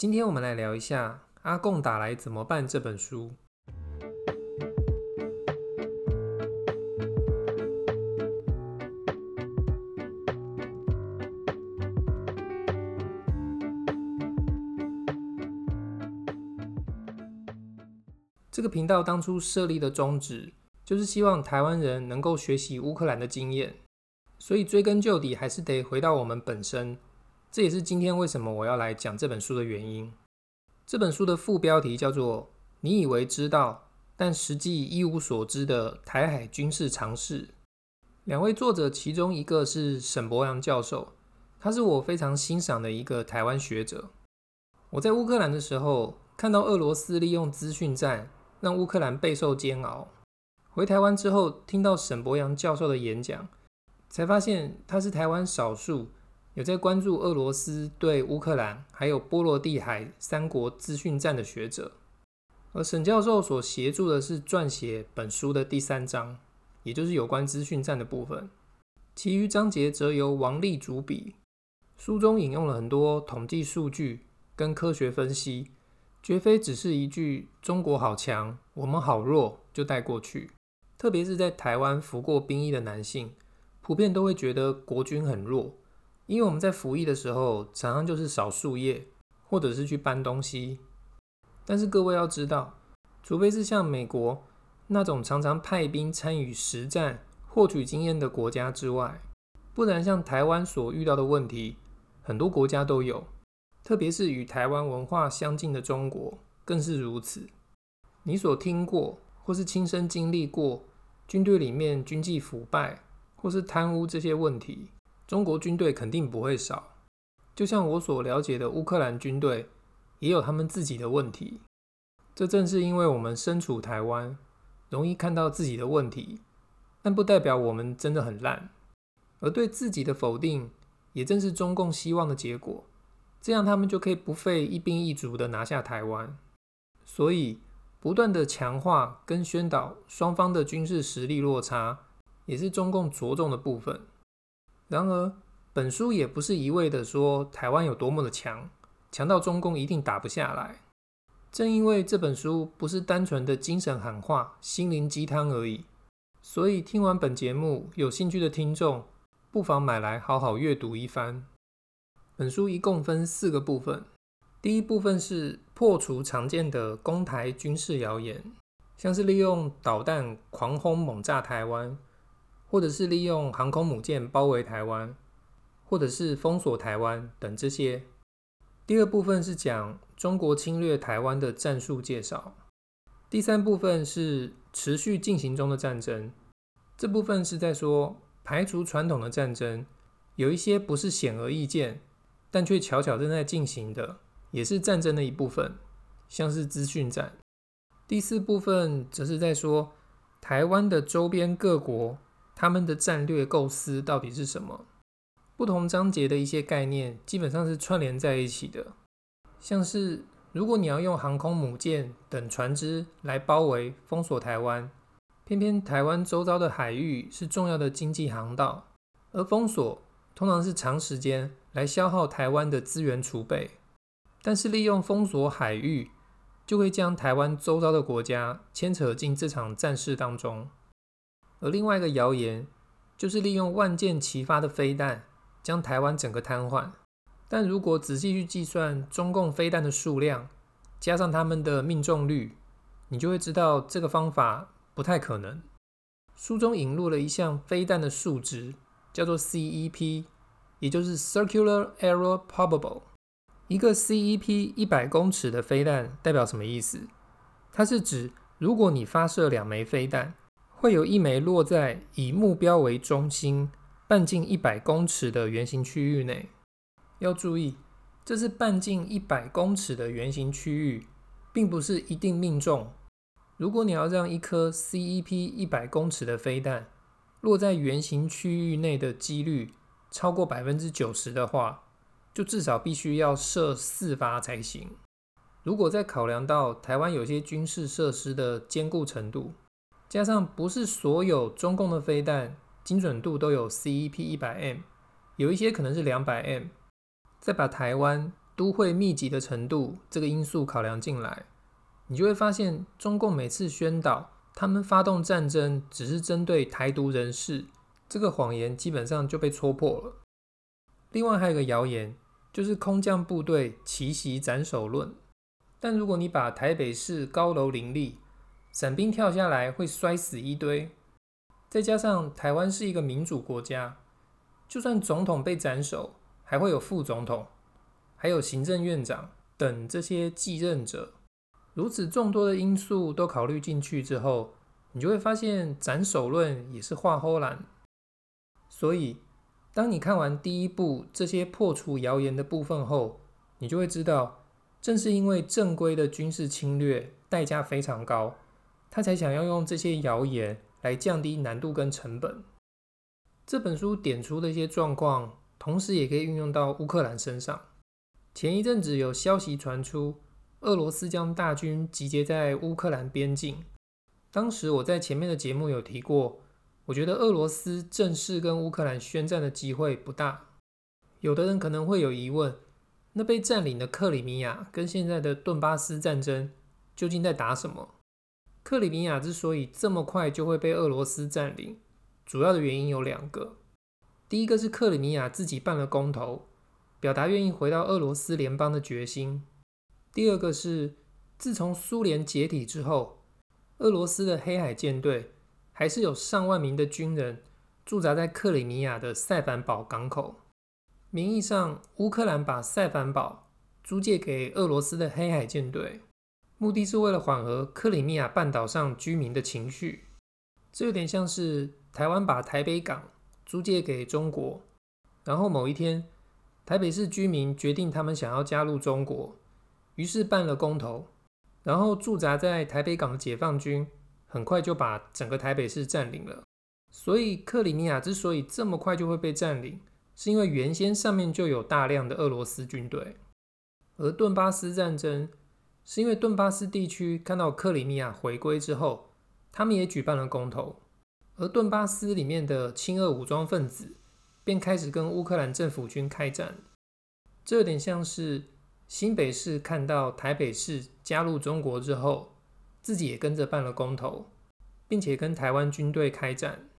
今天我们来聊一下《阿共打来怎么办》这本书。这个频道当初设立的宗旨，就是希望台湾人能够学习乌克兰的经验，所以追根究底，还是得回到我们本身。这也是今天为什么我要来讲这本书的原因。这本书的副标题叫做“你以为知道，但实际一无所知的台海军事常识”。两位作者其中一个是沈博洋教授，他是我非常欣赏的一个台湾学者。我在乌克兰的时候，看到俄罗斯利用资讯战让乌克兰备受煎熬。回台湾之后，听到沈博洋教授的演讲，才发现他是台湾少数。有在关注俄罗斯对乌克兰还有波罗的海三国资讯战的学者，而沈教授所协助的是撰写本书的第三章，也就是有关资讯战的部分。其余章节则由王立主笔。书中引用了很多统计数据跟科学分析，绝非只是一句“中国好强，我们好弱”就带过去。特别是在台湾服过兵役的男性，普遍都会觉得国军很弱。因为我们在服役的时候，常常就是扫树叶，或者是去搬东西。但是各位要知道，除非是像美国那种常常派兵参与实战、获取经验的国家之外，不然像台湾所遇到的问题，很多国家都有。特别是与台湾文化相近的中国，更是如此。你所听过或是亲身经历过军队里面军纪腐败或是贪污这些问题。中国军队肯定不会少，就像我所了解的乌克兰军队，也有他们自己的问题。这正是因为我们身处台湾，容易看到自己的问题，但不代表我们真的很烂。而对自己的否定，也正是中共希望的结果。这样他们就可以不费一兵一卒的拿下台湾。所以，不断的强化跟宣导双方的军事实力落差，也是中共着重的部分。然而，本书也不是一味的说台湾有多么的强，强到中共一定打不下来。正因为这本书不是单纯的精神喊话、心灵鸡汤而已，所以听完本节目，有兴趣的听众不妨买来好好阅读一番。本书一共分四个部分，第一部分是破除常见的攻台军事谣言，像是利用导弹狂轰猛炸台湾。或者是利用航空母舰包围台湾，或者是封锁台湾等这些。第二部分是讲中国侵略台湾的战术介绍。第三部分是持续进行中的战争。这部分是在说排除传统的战争，有一些不是显而易见，但却巧巧正在进行的，也是战争的一部分，像是资讯战。第四部分则是在说台湾的周边各国。他们的战略构思到底是什么？不同章节的一些概念基本上是串联在一起的，像是如果你要用航空母舰等船只来包围封锁台湾，偏偏台湾周遭的海域是重要的经济航道，而封锁通常是长时间来消耗台湾的资源储备，但是利用封锁海域，就会将台湾周遭的国家牵扯进这场战事当中。而另外一个谣言，就是利用万箭齐发的飞弹将台湾整个瘫痪。但如果仔细去计算中共飞弹的数量，加上他们的命中率，你就会知道这个方法不太可能。书中引入了一项飞弹的数值，叫做 CEP，也就是 Circular Error Probable。一个 CEP 一百公尺的飞弹代表什么意思？它是指如果你发射两枚飞弹。会有一枚落在以目标为中心、半径一百公尺的圆形区域内。要注意，这是半径一百公尺的圆形区域，并不是一定命中。如果你要让一颗 CEP 一百公尺的飞弹落在圆形区域内的几率超过百分之九十的话，就至少必须要射四发才行。如果再考量到台湾有些军事设施的坚固程度，加上不是所有中共的飞弹精准度都有 CEP 一百 M，有一些可能是两百 M，再把台湾都会密集的程度这个因素考量进来，你就会发现，中共每次宣导他们发动战争只是针对台独人士，这个谎言基本上就被戳破了。另外还有个谣言，就是空降部队奇袭斩首论。但如果你把台北市高楼林立，伞兵跳下来会摔死一堆，再加上台湾是一个民主国家，就算总统被斩首，还会有副总统，还有行政院长等这些继任者。如此众多的因素都考虑进去之后，你就会发现斩首论也是话唬烂。所以，当你看完第一部这些破除谣言的部分后，你就会知道，正是因为正规的军事侵略代价非常高，他才想要用这些谣言来降低难度跟成本。这本书点出的一些状况。同时也可以运用到乌克兰身上。前一阵子有消息传出，俄罗斯将大军集结在乌克兰边境。当时我在前面的节目有提过，我觉得俄罗斯正式跟乌克兰宣战的机会不大。有的人可能会有疑问，那被占领的克里米亚跟现在的顿巴斯战争究竟在打什么？克里米亚之所以这么快就会被俄罗斯占领，主要的原因有两个。第一个是克里米亚自己办了公投，表达愿意回到俄罗斯联邦的决心。第二个是自从苏联解体之后，俄罗斯的黑海舰队还是有上万名的军人驻扎在克里米亚的塞凡堡港口。名义上，乌克兰把塞凡堡租借给俄罗斯的黑海舰队，目的是为了缓和克里米亚半岛上居民的情绪。这有点像是台湾把台北港租借给中国，然后某一天，台北市居民决定他们想要加入中国，于是办了公投，然后驻扎在台北港的解放军很快就把整个台北市占领了。所以克里米亚之所以这么快就会被占领，是因为原先上面就有大量的俄罗斯军队。而顿巴斯战争是因为顿巴斯地区看到克里米亚回归之后，他们也举办了公投。而顿巴斯里面的亲俄武装分子便开始跟乌克兰政府军开战，这有点像是新北市看到台北市加入中国之后，自己也跟着办了公投，并且跟台湾军队开战。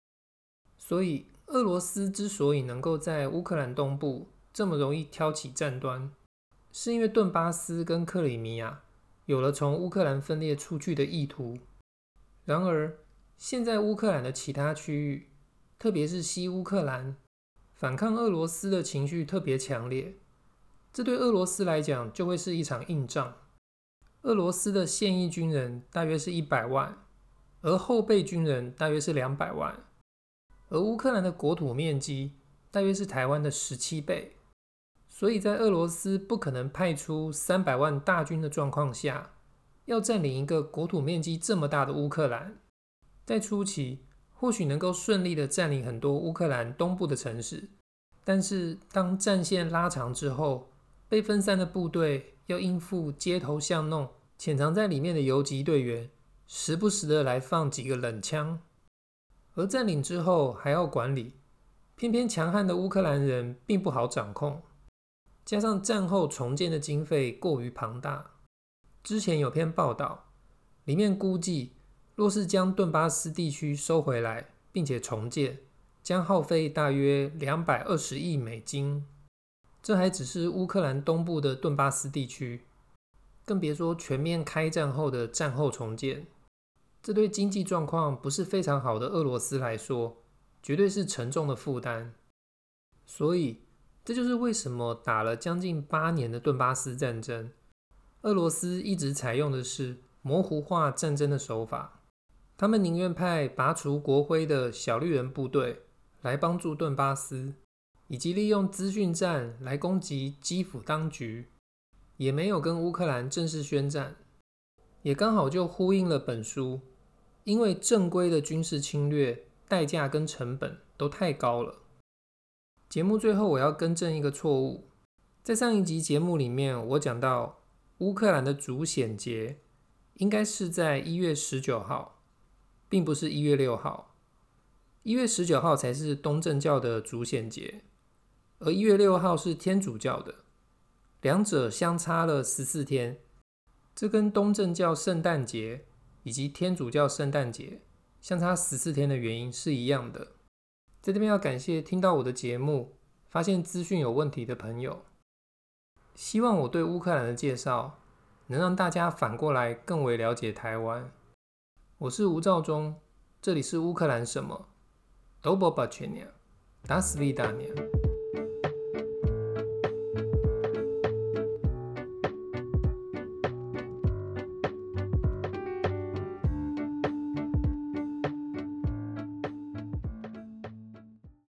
所以，俄罗斯之所以能够在乌克兰东部这么容易挑起战端，是因为顿巴斯跟克里米亚有了从乌克兰分裂出去的意图。然而，现在乌克兰的其他区域，特别是西乌克兰，反抗俄罗斯的情绪特别强烈。这对俄罗斯来讲就会是一场硬仗。俄罗斯的现役军人大约是一百万，而后备军人大约是两百万。而乌克兰的国土面积大约是台湾的十七倍，所以在俄罗斯不可能派出三百万大军的状况下，要占领一个国土面积这么大的乌克兰。在初期，或许能够顺利的占领很多乌克兰东部的城市，但是当战线拉长之后，被分散的部队要应付街头巷弄、潜藏在里面的游击队员，时不时的来放几个冷枪，而占领之后还要管理，偏偏强悍的乌克兰人并不好掌控，加上战后重建的经费过于庞大，之前有篇报道，里面估计。若是将顿巴斯地区收回来，并且重建，将耗费大约两百二十亿美金。这还只是乌克兰东部的顿巴斯地区，更别说全面开战后的战后重建。这对经济状况不是非常好的俄罗斯来说，绝对是沉重的负担。所以，这就是为什么打了将近八年的顿巴斯战争，俄罗斯一直采用的是模糊化战争的手法。他们宁愿派拔除国徽的小绿人部队来帮助顿巴斯，以及利用资讯战来攻击基辅当局，也没有跟乌克兰正式宣战，也刚好就呼应了本书，因为正规的军事侵略代价跟成本都太高了。节目最后我要更正一个错误，在上一集节目里面我讲到乌克兰的主显节应该是在一月十九号。并不是一月六号，一月十九号才是东正教的主显节，而一月六号是天主教的。两者相差了十四天。这跟东正教圣诞节以及天主教圣诞节相差十四天的原因是一样的。在这边要感谢听到我的节目，发现资讯有问题的朋友。希望我对乌克兰的介绍，能让大家反过来更为了解台湾。我是吴兆忠，这里是乌克兰什么 d o b o b a c h e n i a 打死利大娘。